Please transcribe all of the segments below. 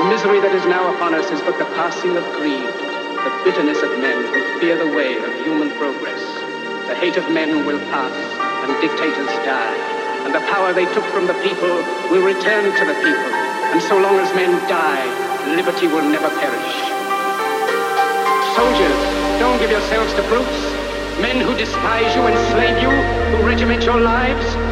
The misery that is now upon us is but the passing of greed, the bitterness of men who fear the way of human progress. The hate of men will pass, and dictators die, and the power they took from the people will return to the people. And so long as men die, liberty will never perish. Soldiers, don't give yourselves to brutes. Men who despise you, enslave you, who regiment your lives,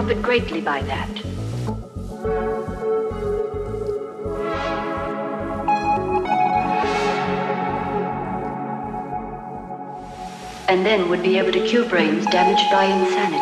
Profit greatly by that. And then would be able to cure brains damaged by insanity,